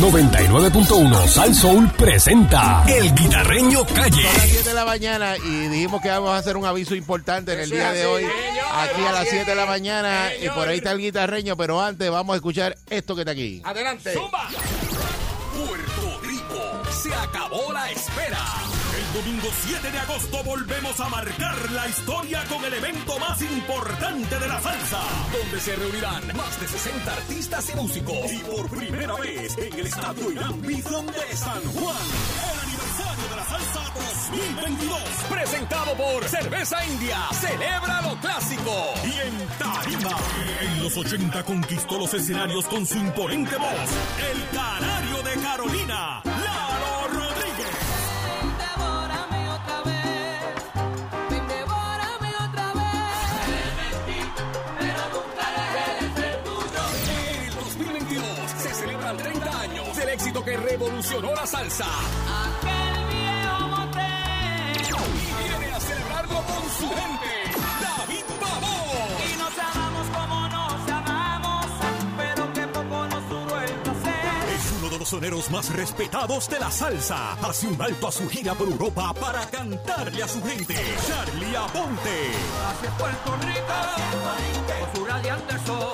99.1 Sal Soul presenta El Guitarreño Calle. Son las 7 de la mañana y dijimos que vamos a hacer un aviso importante en el día de hoy, aquí a las 7 de la mañana, y por ahí está el guitarreño, pero antes vamos a escuchar esto que está aquí. Adelante. Puerto Rico, se acabó la espera. Domingo 7 de agosto volvemos a marcar la historia con el evento más importante de la salsa, donde se reunirán más de 60 artistas y músicos. Y por primera vez en el Estadio Irán Bison de San Juan, el aniversario de la salsa 2022, presentado por Cerveza India, celebra lo clásico. Y en Tarima, en los 80 conquistó los escenarios con su imponente voz, el Canario de Carolina, revolucionó la salsa. Soneros más respetados de la salsa. Hace un alto a su gira por Europa para cantarle a su gente. Charlie Aponte. Hacia Puerto Rico, sol.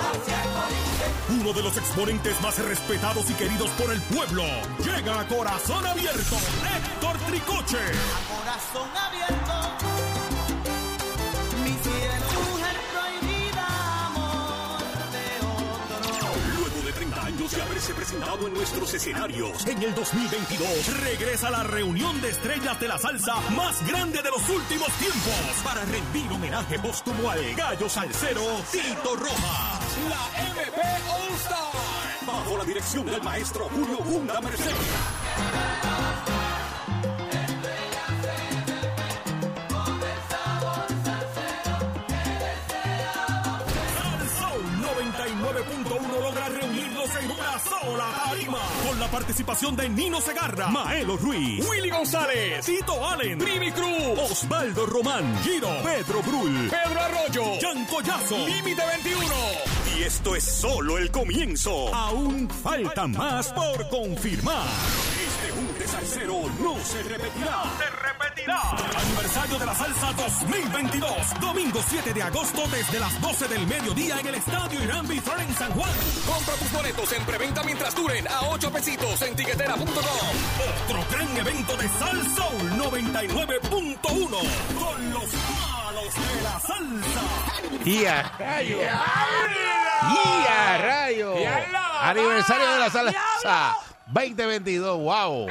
Uno de los exponentes más respetados y queridos por el pueblo. Llega a corazón abierto. Héctor Tricoche. Corazón abierto, presentado en nuestros escenarios, en el 2022 regresa la reunión de estrellas de la salsa más grande de los últimos tiempos para rendir homenaje póstumo al gallo salsero Tito Rojas. La MP All Star, bajo la dirección del maestro Julio Gunda Merced. La participación de Nino Segarra, Maelo Ruiz, Willy González, Tito Allen, Primi Cruz, Osvaldo Román, Giro, Pedro Brul, Pedro Arroyo, Jan Collazo, Límite 21. Y esto es solo el comienzo. Aún falta más por confirmar. Este junte salsero no se repetirá. se repetirá. Aniversario de la salsa 2022. Domingo 7 de agosto desde las 12 del mediodía en el Estadio Irán Bithorn en San Juan. Compra tus boletos en preventa mientras duren a 8 pesitos en tiquetera.com. Otro gran evento de Sal Soul 99.1 con los malos de la salsa. ¡Y a rayo! ¡Y a rayo! Aniversario de la salsa 2022, wow.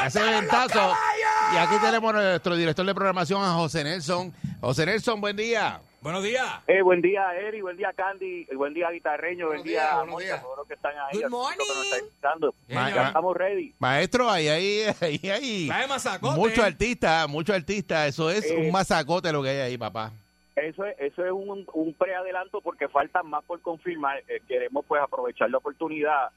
Hace ventazo. Y aquí tenemos a nuestro director de programación, a José Nelson. José Nelson, buen día. Buenos días. Eh, buen día, Eri, buen día, Candy, buen día, Guitarreño, buen día, días, buenos días. todos los que están ahí, Good a todos los que nos morning. están escuchando. Ma- Ya estamos ready. Maestro, ahí, ahí, ahí, ahí. Muchos artistas, muchos artistas. Eso es Eh, un masacote lo que hay ahí, papá. Eso es, eso es un, un preadelanto porque faltan más por confirmar. Eh, queremos pues aprovechar la oportunidad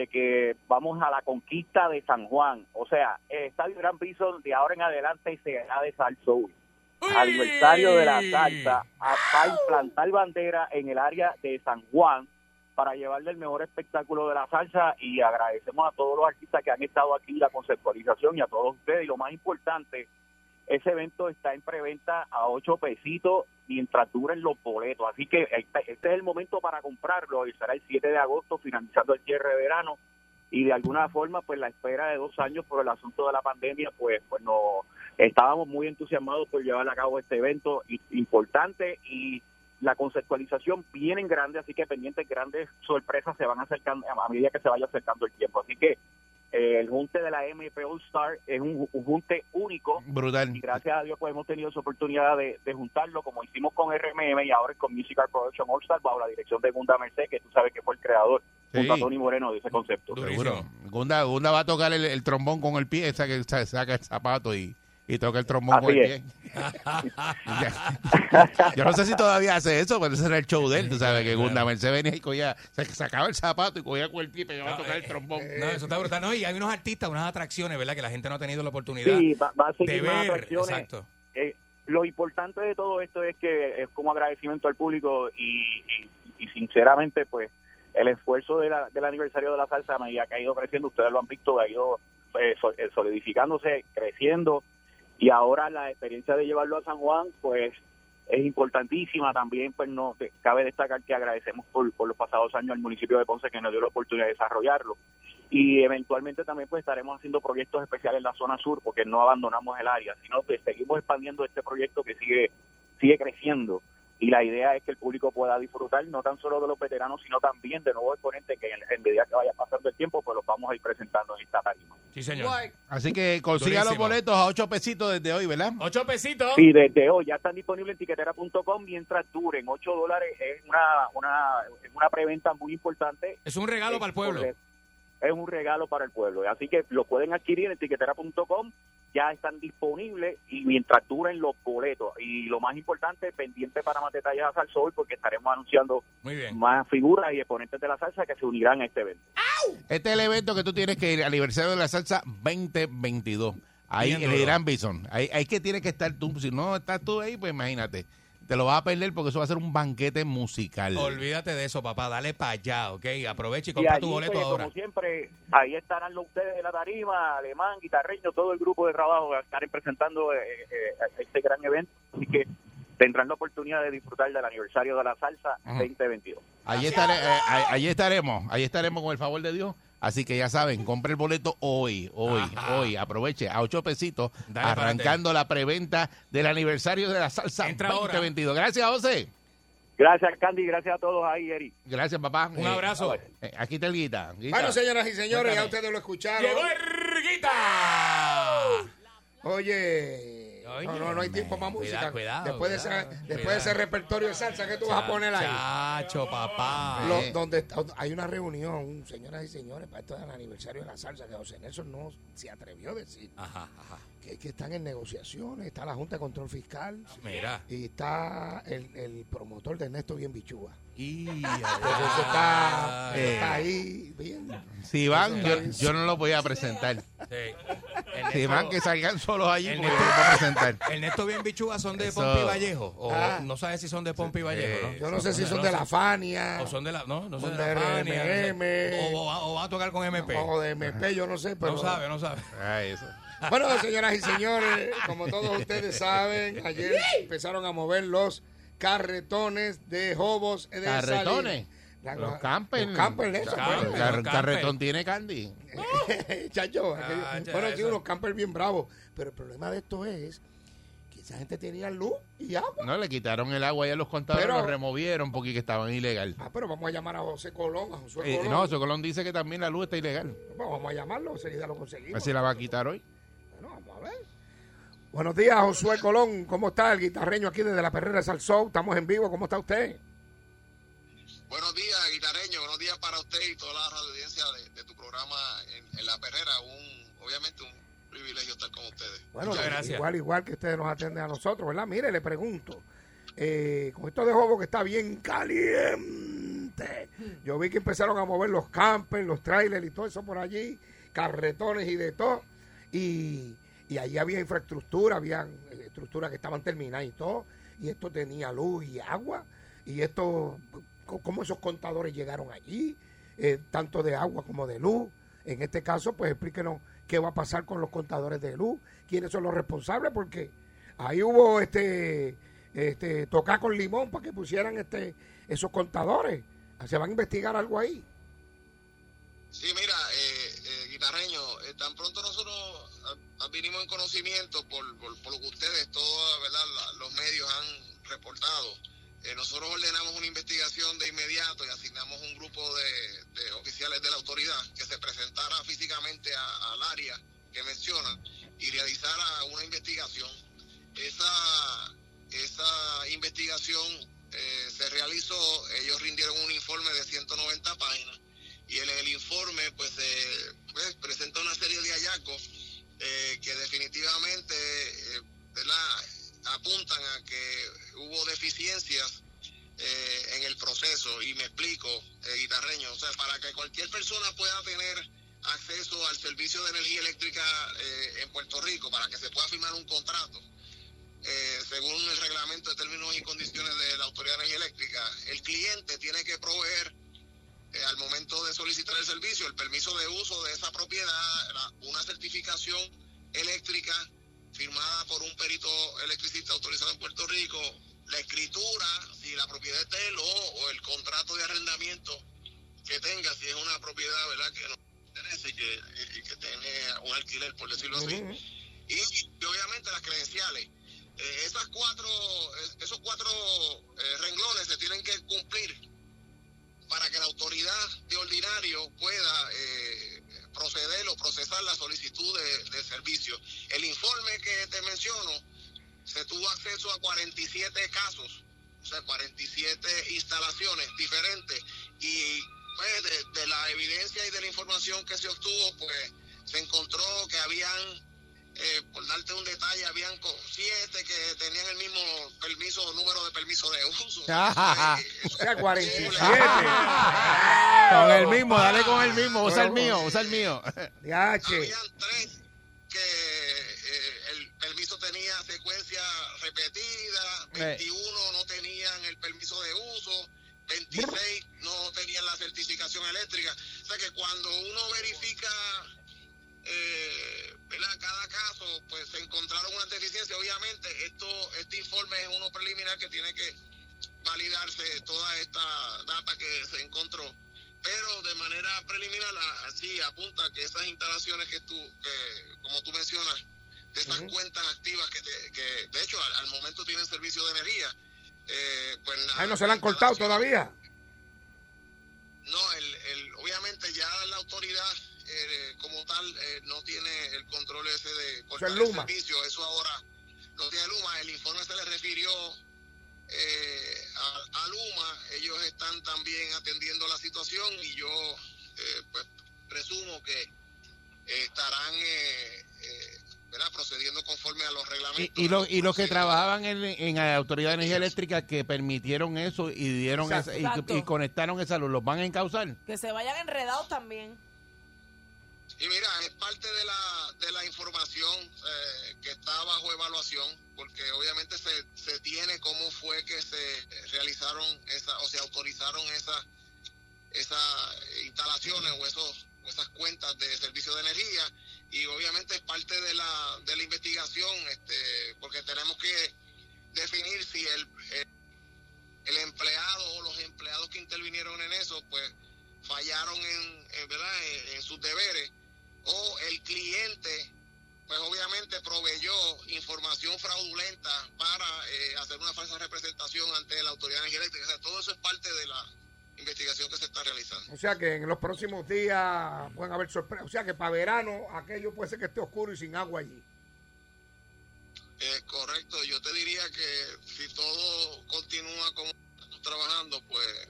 de que vamos a la conquista de San Juan. O sea, el Estadio Gran Bison de ahora en adelante será de Sal Soul. Aniversario de la salsa a, implantar bandera en el área de San Juan para llevarle el mejor espectáculo de la salsa y agradecemos a todos los artistas que han estado aquí la conceptualización y a todos ustedes y lo más importante ese evento está en preventa a 8 pesitos mientras duren los boletos. Así que este, este es el momento para comprarlo y será el 7 de agosto, finalizando el cierre de verano. Y de alguna forma, pues la espera de dos años por el asunto de la pandemia, pues, pues no estábamos muy entusiasmados por llevar a cabo este evento importante y la conceptualización viene en grande, así que pendientes grandes sorpresas se van acercando a medida que se vaya acercando el tiempo. Así que el junte de la MP All Star es un, un junte único Brutal. y gracias a Dios pues hemos tenido esa oportunidad de, de juntarlo como hicimos con RMM y ahora con Musical Production All Star bajo la dirección de Gunda Merced que tú sabes que fue el creador junto a Sí. Tony Moreno de ese concepto. Seguro. Gunda, Gunda va a tocar el, el trombón con el pie, esa que sa- saca el zapato y, y toca el trombón Así con el es. pie. Yo no sé si todavía hace eso, pero ese era el show de él. Tú sabes que Gunda Merced venía y cogía, se sacaba el zapato y cogía con el pie y pegaba a tocar el trombón. No, eso está brutal. No, y hay unos artistas, unas atracciones, ¿verdad? Que la gente no ha tenido la oportunidad Sí, va, va a de ver. atracciones. Exacto. Eh, lo importante de todo esto es que es como agradecimiento al público y, y- y sinceramente pues el esfuerzo de la- del aniversario de la salsa que ha ido creciendo, ustedes lo han visto, ha ido eh, so- eh, solidificándose, creciendo y ahora la experiencia de llevarlo a San Juan, pues es importantísima. También, pues no cabe destacar que agradecemos por, por los pasados años al municipio de Ponce que nos dio la oportunidad de desarrollarlo. Y eventualmente también pues estaremos haciendo proyectos especiales en la zona sur porque no abandonamos el área, sino que seguimos expandiendo este proyecto que sigue sigue creciendo y la idea es que el público pueda disfrutar no tan solo de los veteranos, sino también de nuevos exponentes que en, en medida que vaya pasando el tiempo, pues los vamos a ir presentando en esta tarima. Sí, señor. Así que consiga los boletos a ocho pesitos desde hoy, ¿verdad? Ocho pesitos. Sí, desde hoy ya están disponibles en tiquetera.com mientras duren. 8 dólares es una, una, es una preventa muy importante. Es un regalo para el pueblo. Es un regalo para el pueblo. Así que lo pueden adquirir en tiquetera.com. Ya están disponibles y mientras duren los boletos. Y lo más importante, pendiente para más detalles a Salsa hoy porque estaremos anunciando Muy bien. más figuras y exponentes de la salsa que se unirán a este evento. Este es el evento que tú tienes que ir, aniversario de la salsa 2022. Ahí en el. Gran Bison. Ahí, ahí que tienes que estar tú. Si no estás tú ahí, pues imagínate. Te lo vas a perder porque eso va a ser un banquete musical. Olvídate de eso, papá. Dale para allá, ¿ok? Aprovecha y Y compra allí, tu boleto pues, ahora. como siempre, ahí estarán los ustedes de la tarima, alemán, guitarreño, todo el grupo de trabajo a estar presentando eh, eh, este gran evento. Así que tendrán la oportunidad de disfrutar del aniversario de la salsa Ajá. 2022. Allí, estare- eh, ahí- allí estaremos, allí estaremos con el favor de Dios. Así que ya saben, compre el boleto hoy, hoy, Ajá. hoy. Aproveche a ocho pesitos, Dale arrancando la preventa del aniversario de la salsa Entra ahora. 2022. Gracias, José. Gracias, Candy, gracias a todos ahí, Eri. Gracias, papá. Un Eh, abrazo. eh, aquí está el guita. Guita. Bueno, señoras y señores, ya ustedes lo escucharon. Llegó Erguita. Oye, Oye, no, no, no hay tiempo para cuidado, música. cuidado, después de cuidado, ese, después cuidado. de ese repertorio de salsa que tú vas a poner ahí. Chacho, papá. Lo- donde está- hay una reunión, señoras y señores, para esto del aniversario de la salsa, que José Nelson no se atrevió a decir Ajá, ajá. Que, que están en negociaciones, está la Junta de Control Fiscal Mira. y está el, el promotor de Ernesto Bien Bichúa. Y Entonces eso está, eso eh. está ahí bien. Si van, yo, yo no los voy a presentar. Si van, que salgan solos allí, el porque yo los voy a presentar. El Neto Bien Bichúa son de Eso. Pompi Vallejo. O Ah. no sabes si son de Pompi Vallejo, ¿no? Yo no sé si son de la Fania O son de la. No, no son Son de de la Fania, RMM. O, o va, o va a tocar con MP. o de MP, yo no sé, pero... no sabe, no sabe. Ay, eso. Bueno, señoras y señores, como todos ustedes saben, ayer empezaron a mover los carretones de Jobos de ¿Carretones? salir. La- Los campers. Los campers, eso, Camper. pues. El car- Camper. carretón tiene candy. Chacho, aquello- Ah, ya, bueno, sí, unos campers bien bravos. Pero el problema de esto es que esa gente tenía luz y agua. No, le quitaron el agua y a los contadores Pero- los removieron porque que estaban ilegal. Ah, pero vamos a llamar a José Colón, a Josué Eh, Colón. no, Socolón dice que también la luz está ilegal. Bueno, vamos a llamarlo, enseguida lo A ver conseguimos. si la va a quitar hoy. Buenos días, Josué Colón. ¿Cómo está el guitarreño aquí desde la Perrera de Salsou? Estamos en vivo. ¿Cómo está usted? Buenos días, guitarreño. Buenos días para usted y toda la radio audiencia de, de tu programa en, en La Perrera. Un, obviamente un privilegio estar con ustedes. Bueno, Muchas gracias. igual, igual que ustedes nos atienden a nosotros, ¿verdad? Mire, le pregunto, eh, con esto de Jobo que está bien caliente, yo vi que empezaron a mover los campers, los trailers y todo eso por allí, carretones y de todo, y, y ahí había infraestructura, había estructuras que estaban terminadas y todo, y esto tenía luz y agua, y esto, ¿cómo esos contadores llegaron allí? Eh, tanto de agua como de luz. En este caso, pues explíquenos qué va a pasar con los contadores de luz, quiénes son los responsables, porque ahí hubo este, este tocar con limón para que pusieran este esos contadores. Se van a investigar algo ahí. Sí, mira, eh, eh, tan pronto nosotros advinimos en conocimiento por, lo que ustedes, todos los medios han reportado, eh, nosotros ordenamos una investigación de inmediato y asignamos un grupo de, de oficiales de la autoridad que se presentara físicamente al área que menciona y realizara una investigación. Esa, esa investigación eh, se realizó, ellos rindieron un informe de 190 páginas y en el informe pues, eh, pues, presenta una serie de hallazgos eh, que definitivamente eh, apuntan a que hubo deficiencias eh, en el proceso. Y me explico, eh, guitarreño, o sea, para que cualquier persona pueda tener acceso al servicio de energía eléctrica eh, en Puerto Rico, para que se pueda firmar un contrato, según el reglamento de términos y condiciones de la Autoridad de Energía Eléctrica, el cliente tiene que proveer eh, al momento de solicitar el servicio, el permiso de uso de esa propiedad, la- una certificación eléctrica firmada por un perito electricista autorizado en Puerto Rico, la escritura, si la propiedad es de él o, o el contrato de arrendamiento que tenga, si es una propiedad, ¿verdad?, que no pertenece y que, y que tiene un alquiler, por decirlo así. Y, y obviamente las credenciales. Eh, esas cuatro, es- esos cuatro eh, renglones se tienen que cumplir para que la autoridad de ordinario pueda eh, proceder o procesar la solicitud de, de servicio. El informe que te menciono se tuvo acceso a 47 casos, o sea, 47 instalaciones diferentes y pues de, de la evidencia y de la información que se obtuvo, pues se encontró que habían eh, por darte un detalle, habían siete que tenían el mismo permiso, número de permiso de uso. Eh, O sea, 47. Con el mismo, dale con el mismo. Usa el mío, usa el mío. Habían tres que eh, el permiso tenía secuencia repetida, 21 no tenían el permiso de uso, 26 no tenían la certificación eléctrica. O sea que cuando uno verifica eh, ¿verdad? cada caso, pues se encontraron unas deficiencias. Obviamente, esto este informe es uno preliminar que tiene que validarse toda esta data que se encontró. Pero de manera preliminar, así apunta que esas instalaciones que tú, que, como tú mencionas, de esas cuentas activas que, te- que de hecho al, al momento tienen servicio de energía, eh, pues Ahí no se la han cortado todavía. no, el, el, obviamente ya la autoridad eh, como tal eh, no tiene el control ese de cortar es el Luma. servicio. Eso ahora lo tiene Luma. El informe se le refirió eh, a, a Luma. Ellos están también atendiendo la situación y yo eh, pues presumo que estarán eh, eh, ¿verdad? procediendo conforme a los Y, reglamentos. y, lo- y los que trabajaban en, en la Autoridad de Energía Eléctrica que permitieron eso y dieron esa- y- y, conectaron esa luz, ¿los van a encauzar? Que se vayan enredados también. Y mira, es parte de la, de la información eh, que está bajo evaluación, porque obviamente se, se tiene cómo fue que se realizaron esa, o se autorizaron esas esas instalaciones o esos esas cuentas de servicio de energía. Y obviamente es parte de la, de la investigación este porque tenemos que definir si el, el, empleado o los empleados que intervinieron en eso pues fallaron en, en, verdad en sus deberes o el cliente pues obviamente proveyó información fraudulenta para eh, hacer una falsa representación ante la autoridad eléctrica. O sea, todo eso es parte de la investigación que se está realizando. O sea que en los próximos días pueden haber sorpresas. O sea que para verano aquello puede ser que esté oscuro y sin agua allí. Eh, correcto, yo te diría que si todo continúa como estamos trabajando, pues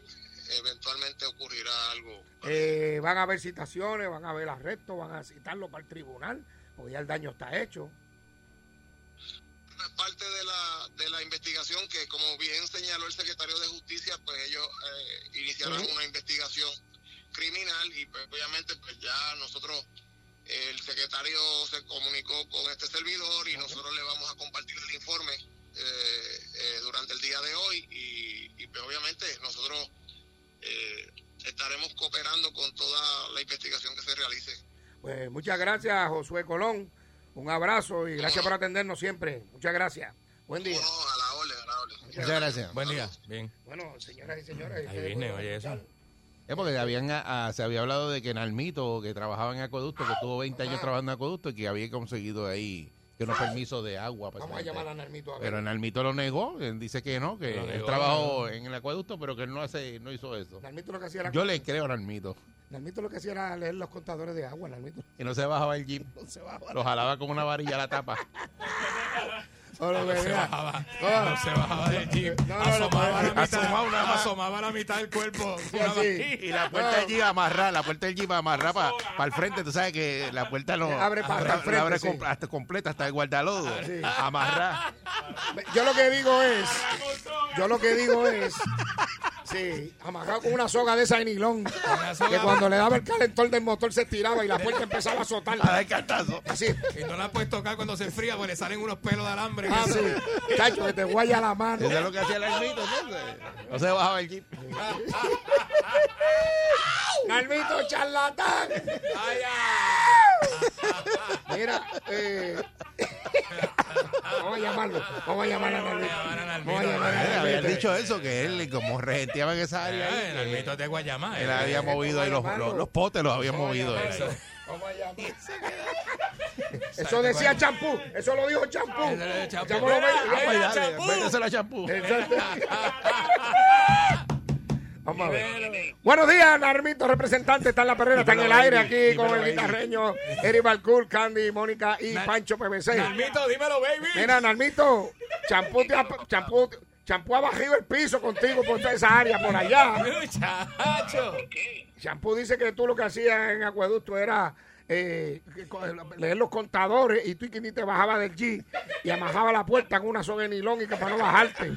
eventualmente ocurrirá algo. Eh, van a haber citaciones, van a haber arrestos, van a citarlo para el tribunal, porque ya el daño está hecho. Es parte de la, de la investigación que, como bien señaló el secretario de Justicia, pues ellos eh, iniciaron Ujú. una investigación criminal y pues, obviamente pues ya nosotros, el secretario se comunicó con este servidor y nosotros le vamos a compartir el informe eh, eh, durante el día de hoy y, y, pues obviamente nosotros eh, estaremos cooperando con toda la investigación que se realice. Pues muchas gracias, Josué Colón. Un abrazo y gracias por atendernos siempre. Muchas gracias. Buen día. No, a la orden, a la orden. Muchas gracias. Buen día. Bien. Bueno, señoras y señores. Ahí ustedes viene, pueden oye, eso. escuchar. Es porque habían, ah, se había hablado de que Nalmito, que trabajaba en acueducto, que tuvo 20 años trabajando en acueducto y que había conseguido ahí que unos permisos de agua. para Vamos a llamar a Narmito a ver. Pero Nalmito lo negó, él dice que no, que Lo él negó, trabajó en el acueducto, pero que él no hace, no hizo eso. Narmito lo que hacía era, Yo le creo a Nalmito. Narmito lo que hacía era leer los contadores de agua, Narmito. Y no se bajaba el jeep, No se bajaba. lo jalaba con una varilla a la tapa. Ahora, No se bajaba, Ah. no se bajaba del jeep. No, no, no, asomaba, no, la mitad, asomaba una- asomaba la mitad del cuerpo. Sí. Y la puerta del jeep amarrada, la puerta del jeep amarrada para el frente. Tú sabes que la puerta no Abre pa- la- al frente, abre sí. com- hasta completa, hasta el guardalodo. Sí. Amarrada. Yo lo que digo es, yo lo que digo es, Sí, amarrado con una soga de esa de nilón. Que cuando le daba el calentor del motor se estiraba y la puerta empezaba a azotar. A dar cartazo. Así. Y no la puedes tocar cuando se enfría porque le salen unos pelos de alambre. Ah, sí. Chacho, que te guaya la mano. Eso es lo que hacía el ermito, entonces. No se bajaba el jeep. Nalmito charlatán. Ay, Mira, eh. vamos a llamarlo. Vamos a llamar a Nalmito. Vamos a llamar a Habían Nalmito. dicho eso, que él, como regenteaba en esa área, ahí, El mito de Guayama. él había movido ahí los, los, los potes, los había movido. él. Vamos a llamar. Eso decía champú. Eso lo dijo champú. Eso lo dijo Champú. Champú lo ve- Mira, Ay, Era dale, champú. méteselo a champú. Exacto. Vamos a ver. Buenos días, Narmito, representante. Está en la perrera, está en el aire aquí Dímelo, con el guitarreño Eric Balcour, Candy, Mónica y Pancho PBC. Nalmito, dímelo, baby. Mira, Narmito, champú, te ha, champú, champú ha bajado el piso contigo por toda esa área por allá. Muchacho. Champú dice que tú lo que hacías en Acueducto era eh, leer los contadores y tú y que ni te bajabas del G y amajaba la puerta con una soga de nilón y que para no bajarte.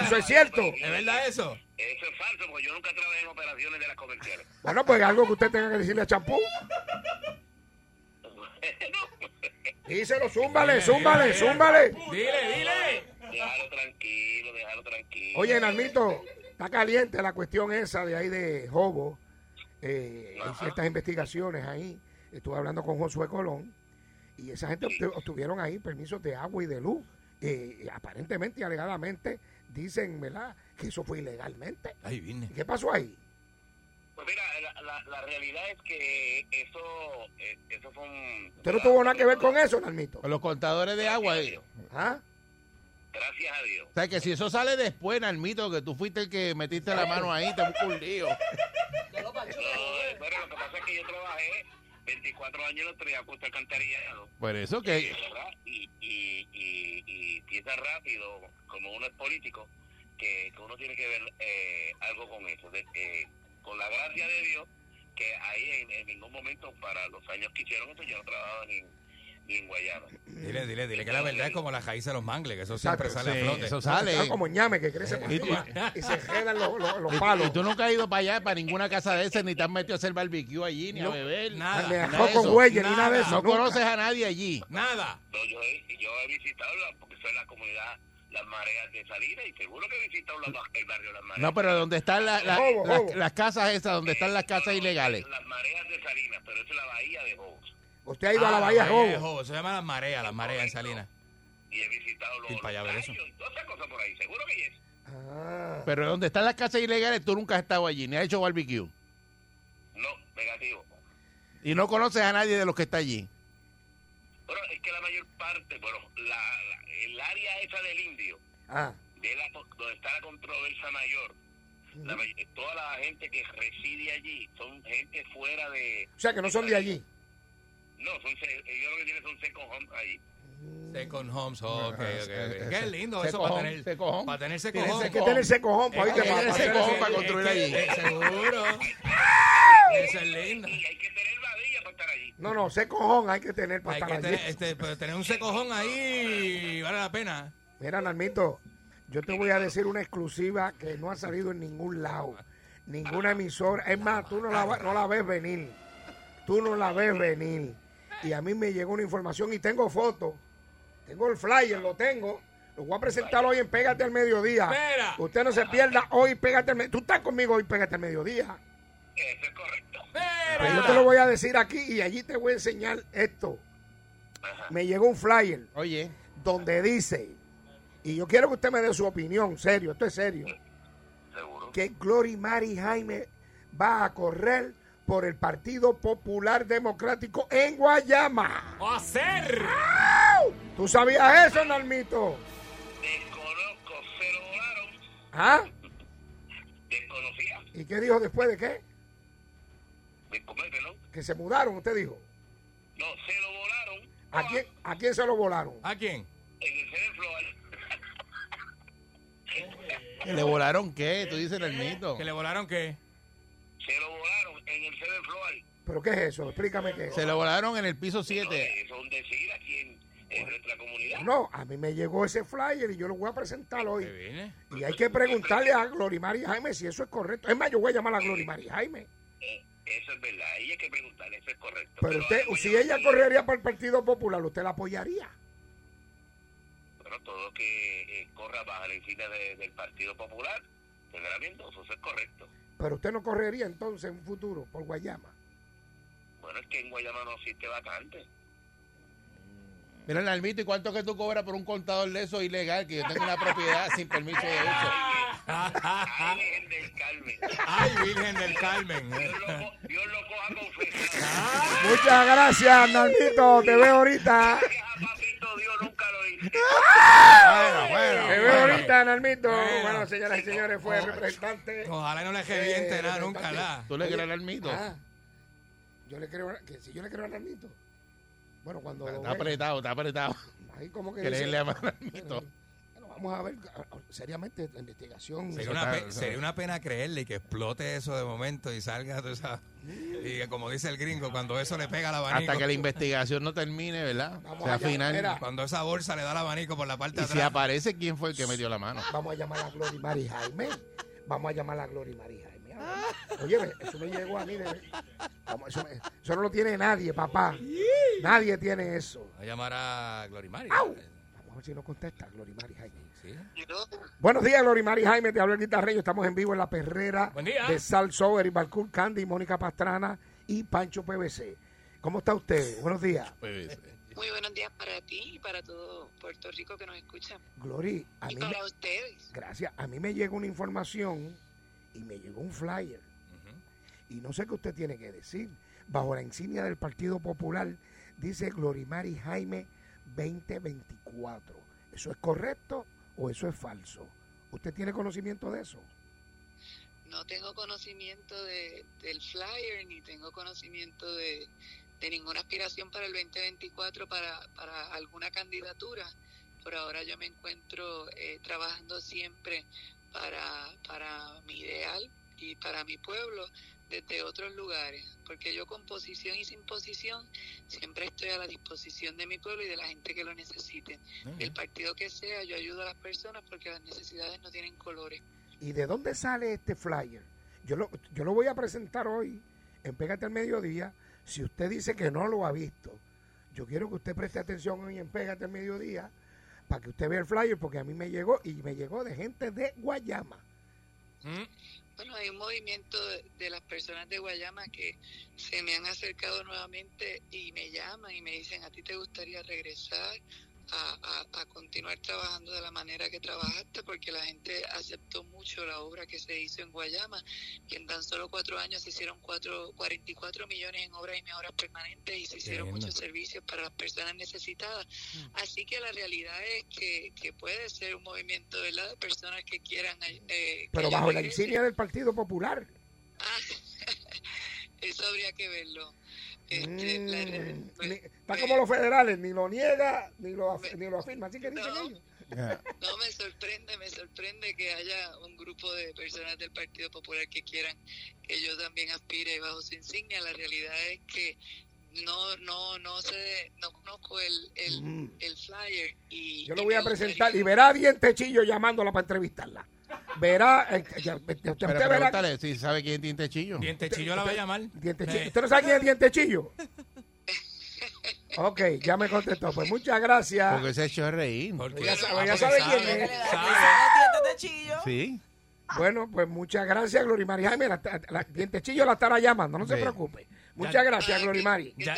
Eso es cierto. ¿Es verdad eso? Eso es falso, porque yo nunca trabajé en operaciones de las comerciales. Bueno, pues algo que usted tenga que decirle a Champú. Díselo, zúmbale, zúmbale, zúmbale. Dile, dile. Déjalo tranquilo, déjalo tranquilo. Oye, Narmito, está caliente la cuestión esa de ahí de Jobo. Eh, hay ciertas investigaciones ahí. Estuve hablando con Josué Colón y esa gente obtu- obtuvieron ahí permisos de agua y de luz. Eh, aparentemente y alegadamente dicen, ¿verdad?, que eso fue ilegalmente. Ahí vine. ¿Y qué pasó ahí? Pues mira, la, la, la realidad es que eso, eh, eso fue un... ¿Usted no tuvo nada que ver con eso, Narmito? Con los contadores de agua. eh. ¿Ah? Gracias a Dios. O sea, que si eso sale después, Nalmito, que tú fuiste el que metiste la mano ahí, te busco un lío. No, bueno, lo que pasa es que yo trabajé 24 años en los Triacuesta Alcantarillado. Por eso que... Y, y, y, y piensa rápido, como uno es político, que, que uno tiene que ver eh, algo con eso. De- eh, con la gracia de Dios, que ahí en, en ningún momento, para los años que hicieron esto, yo no trabajaba ni, ni en Guayana. Dile, dile, dile que la verdad es como la raíz de los mangles, que eso siempre Exacto, sale sí, a flote. eso sale. Está como ñame que crece por Y- y se quedan los, los, los Y, palos. y tú nunca has ido para allá, para ninguna casa de esas, ni te has metido a hacer barbecue allí, ni No, a beber. nada, Ni a. Güeyes, ni nada de eso. No nunca. conoces a nadie allí. Nada. No, yo, he, yo he visitado, la, porque soy la comunidad Las Mareas de Salinas, y seguro que he visitado el barrio Las Mareas. No, pero donde están la- la- las, casas esas, donde están las casas ilegales. Las Mareas de Salinas, pero eso es la bahía de Jobos. Usted ha ido a Ah, la Bahía de Jobo. Jobo. Se llama las mareas, las mareas en Salinas. Y he visitado los, y todas esas cosas por ahí, seguro que yes. Ah. Pero donde están las casas ilegales, tú nunca has estado allí, ni has hecho barbecue. No, negativo. Y no conoces a nadie de los que está allí. Bueno, es que la mayor parte, bueno, la, la- el área esa del indio, Ah. de la, donde está la controversia mayor, la toda la gente que reside allí son gente fuera de... O sea, que no son de allí. No, son, se- ellos lo que tienen son second homes allí. Second homes, ok, ok, Eh, ok. Qué lindo eso para tener, se cojón. para tener cojón. Hay que tener ese cojón para, construir allí. seguro. Eso es lindo. Y hay que tener badilla para estar allí. No, no, ese cojón hay que tener para Hay estar allí. tener, este, pero tener un secojón ahí vale la pena. Mira, Narmito, yo te voy a decir una exclusiva que no ha salido en ningún lado. Ninguna emisora. Es más, tú no la, no la ves venir. Tú no la ves venir. Y a mí me llegó una información y tengo fotos. Tengo el flyer, lo tengo. Lo voy a presentar hoy en Pégate al Mediodía. Espera. Usted no se pierda hoy, Pégate al Mediodía. Tú estás conmigo hoy, Pégate al Mediodía. Eso es correcto. Pues yo te lo voy a decir aquí y allí te voy a enseñar esto. Me llegó un flyer Oye, donde dice, y yo quiero que usted me dé su opinión, serio, esto es serio, Seguro. que Glory Mari Jaime va a correr por el Partido Popular Democrático en Guayama. ¡O hacer! ¿Tú sabías eso, Nalmito? Desconozco, se lo volaron. ¿Ah? Desconocía. ¿Y qué dijo después de qué? Descomete, ¿no? Que se mudaron, usted dijo. No, se lo volaron. ¿A quién, a quién se lo volaron? ¿A quién? En el Floral. ¿que le volaron qué? Tú dices el mito. ¿Que le volaron qué? Se lo volaron en el Ceder Floral. ¿Pero qué es eso? Explícame qué es. Se le volaron en el piso 7. Eso es un decir a quien en nuestra comunidad. No, a mí me llegó ese flyer y yo lo voy a presentar ¿Qué hoy. viene? Y hay que preguntarle a Glorimar y Jaime si eso es correcto. Es más, yo voy a llamar a Glorimar y Jaime. Eh, eso es verdad, ella hay que preguntarle, eso es correcto. Pero usted, ahora voy si ella correría para el Partido Popular, ¿usted la apoyaría? Bueno, todo que eh, corra bajo la de- del Partido Popular, tendrá Mendoza, eso es correcto. Pero usted no correría entonces en un futuro por Guayama. Bueno, es que en Guayama no existe vacante. Mira, Nalmito, ¿y cuánto que tú cobras por un contador de eso ilegal? Que yo tengo una propiedad sin permiso de uso. Ay, Virgen del Carmen. Ay, Virgen del Carmen. Dios lo, Dios lo coja confesado. Muchas gracias, Nalmito. Te veo ahorita. A papito Dios nunca lo hice. Bueno, bueno. Te veo ahorita, Nalmito. Bueno. Bueno, señoras y señores, fue el representante. Ojalá no le reviente Eh, nada nunca, nada. ¿Tú le crees al Nalmito? Ah, yo le creo, que si yo le creo a Nalmito. Bueno, cuando lo Está apretado, está apretado. ahí como que Creerle a Nalmito. Vamos a ver seriamente la investigación. Sería una, pe- sería una pena creerle y que explote eso de momento y salga tú sabes, Y que como dice el gringo, cuando eso le pega al abanico. Hasta que la investigación no termine, ¿verdad? Vamos O sea, allá, final. mira. Cuando esa bolsa le da el abanico por la parte Y de si atrás. aparece, ¿quién fue el que metió la mano? Vamos a llamar a Glorimar y Jaime. Vamos a llamar a Glorimar y Jaime. Oye, eso me llegó a mí. de- Vamos, eso, me- eso no lo tiene nadie, papá. Nadie tiene eso. a llamar a Glorimari. Vamos a ver si no contesta Glorimar y Jaime. Sí. Buenos días, Glorimar y Jaime. Te hablo el guitarreño. Estamos en vivo en la perrera de Sal Sober y Balcour Candy, Mónica Pastrana y Pancho PVC. ¿Cómo está usted? Buenos días. Muy buenos días para ti y para todo Puerto Rico que nos escucha. Glory, a Y mí me- para ustedes. Gracias. A mí me llegó una información y me llegó un flyer. Y no sé qué usted tiene que decir. Bajo la insignia del Partido Popular dice Glorimari Jaime 2024. ¿Eso es correcto o eso es falso? ¿Usted tiene conocimiento de eso? No tengo conocimiento de, del flyer ni tengo conocimiento de, ninguna aspiración para el 2024 para, para alguna candidatura. Por ahora yo me encuentro eh, trabajando siempre para mi ideal y para mi pueblo desde otros lugares, porque yo con posición y sin posición siempre estoy a la disposición de mi pueblo y de la gente que lo necesite. El partido que sea, yo ayudo a las personas porque las necesidades no tienen colores. ¿Y de dónde sale este flyer? Yo lo, yo lo voy a presentar hoy en Pégate al Mediodía. Si usted dice que no lo ha visto, yo quiero que usted preste atención hoy en Pégate al Mediodía para que usted vea el flyer porque a mí me llegó y me llegó de gente de Guayama. Bueno, hay un movimiento de, de las personas de Guayama que se me han acercado nuevamente y me llaman y me dicen, ¿a ti te gustaría regresar a, a- a continuar trabajando de la manera que trabajaste? Porque la gente aceptó mucho la obra que se hizo en Guayama, que en tan solo cuatro años se hicieron cuatro, 44 millones en obras y mejoras permanentes y se hicieron muchos servicios para las personas necesitadas. Así que la realidad es que, que puede ser un movimiento ¿verdad? de personas que quieran... eh, Pero bajo la insignia del Partido Popular. Ah, eso habría que verlo. Este, la- Mm, pues, ni- está como los federales, ni lo niega ni lo, af- ni lo afirma. Así que dicen No. ellos. no me sorprende, me sorprende que haya un grupo de personas del Partido Popular que quieran que yo también aspire bajo su insignia. La realidad es que no no no sé, no conozco el, el, Mm. el flyer y Yo lo voy a presentar y verá a Dientechillo llamándola para entrevistarla. Verá, eh, ya- usted, usted Pero verá- pregúntale si sabe quién es Tintechillo. Dientechillo la va a llamar. Eh, ¿Usted no sabe quién es Dientechillo? Ok, ya me contestó. Pues muchas gracias. Porque se echó a reír. porque- Ya sabe- ah, ya porque sabe quién es. le da sabe. los dientes de chillo. Sí. Bueno, pues muchas gracias, Glorimari. Jaime, la, la- Dientechillo la estará llamando, no se Sí. preocupe. Muchas gracias, Ah, Glorimari. Ya-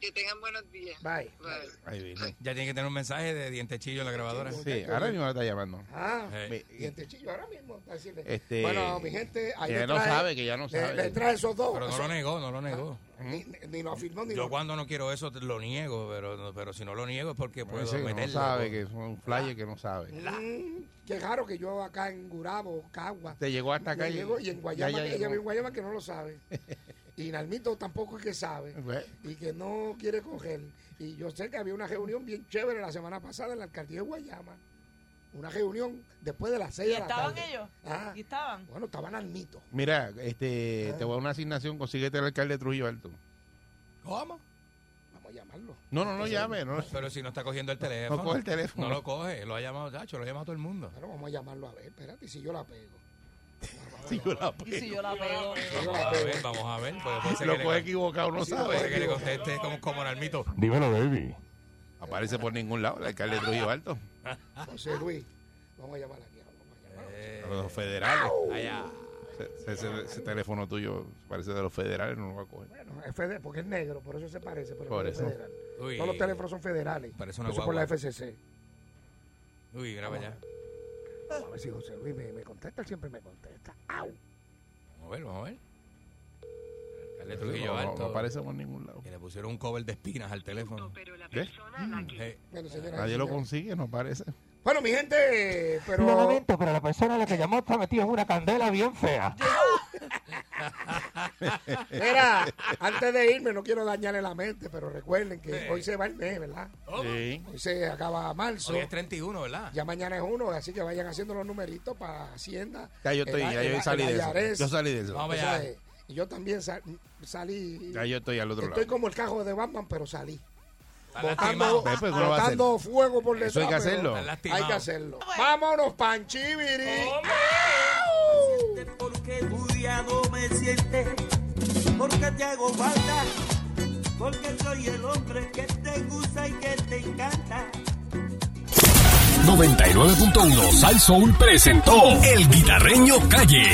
que tengan buenos días. Bye. Bye. Ahí viene. Ya tiene que tener un mensaje de dientechillo en la grabadora. Sí, ahora mismo la está llamando. Ah, Mi- Dientechillo ahora mismo. está diciendo- Este, bueno, mi gente, ahí que le ya no trae- sabe, que ya no le- sabe. Le, trae esos dos. Pero no lo negó, no lo negó. ni, ni lo afirmó ni Yo lo cuando no quiero eso te- lo niego, pero, pero si no lo niego es porque puedo Ese que no meterlo. sabe, que es un flyer que no sabe. Mm, qué raro que yo acá en Gurabo, Cagua, Te llegó hasta acá me y, llego, y en Guayama, ya, ya que ella llegó. vive en Guayama que no lo sabe. y Nalmito tampoco es que sabe. Pues, Y que no quiere coger. Y yo sé que había una reunión bien chévere la semana pasada en la alcaldía de Guayama. Una reunión después de las seis ¿Y de la estaban tarde. ellos? Ah, ¿Y estaban? bueno, estaban Nalmito. Mira, este, te voy a dar una asignación, consíguete el alcalde de Trujillo Alto. ¿Cómo? Vamos a llamarlo. No, no, no llame. No, Pero si no está cogiendo el teléfono. No coge el teléfono. No lo coge. Lo ha llamado, Chacho, lo ha llamado todo el mundo. Pero vamos a llamarlo a ver, espérate, y si yo la pego. Si yo la Y si yo la pego. Vamos a pego. ver, vamos a ver. Puede, puede ser lo que coge le, equivocado, no Sí, sabe. puede que le conteste como, como Nalmito. Dímelo, baby. Aparece por ningún lado el alcalde de Trujillo Alto. José Luis, vamos a llamar aquí. Vamos a llamar. Eh, A los federales. allá. Ese, ese- ese teléfono tuyo parece de los federales, no lo va a coger. Bueno, es federal, porque es negro, por eso se parece, pero Por no es eso. federal. Uy. Todos los teléfonos son federales. Parece una eso por la guagua. FCC. Uy, graba ya. Vamos a ver si José Luis me, me contesta, él siempre me contesta. ¡Au! Vamos a ver, vamos a ver. No, Trujillo no, Alto. no aparece por ningún lado. Que le pusieron un cover de espinas al teléfono. ¿Qué? Eh, Bueno, señoras y Nadie lo señores. consigue, no aparece. Bueno, mi gente, pero... Lo lamento, pero la persona a la que llamó está metida en una candela bien fea. Mira, antes de irme, no quiero dañarle la mente, pero recuerden que hoy se va el mes, ¿verdad? Sí. Hoy se acaba marzo. Hoy es 31, ¿verdad? Ya mañana es uno, así que vayan haciendo los numeritos para Hacienda. Ya yo estoy, el- ya el- yo salí de eso. Yo salí de eso. Vamos allá. yo también sal- salí. Ya yo estoy al otro Estoy lado. como el cajo de Batman, pero salí. Botando, lastimado. Ve, pues, ¿cómo lo va a hacer? botando fuego por detrás. Eso hay que hacerlo. Hay que hacerlo. Vámonos, Panchibiri. Porque budiado me sientes, porque te hago falta, porque soy el hombre que te gusta y que te encanta. 99.1 Sal Soul presentó El Guitarreño Calle.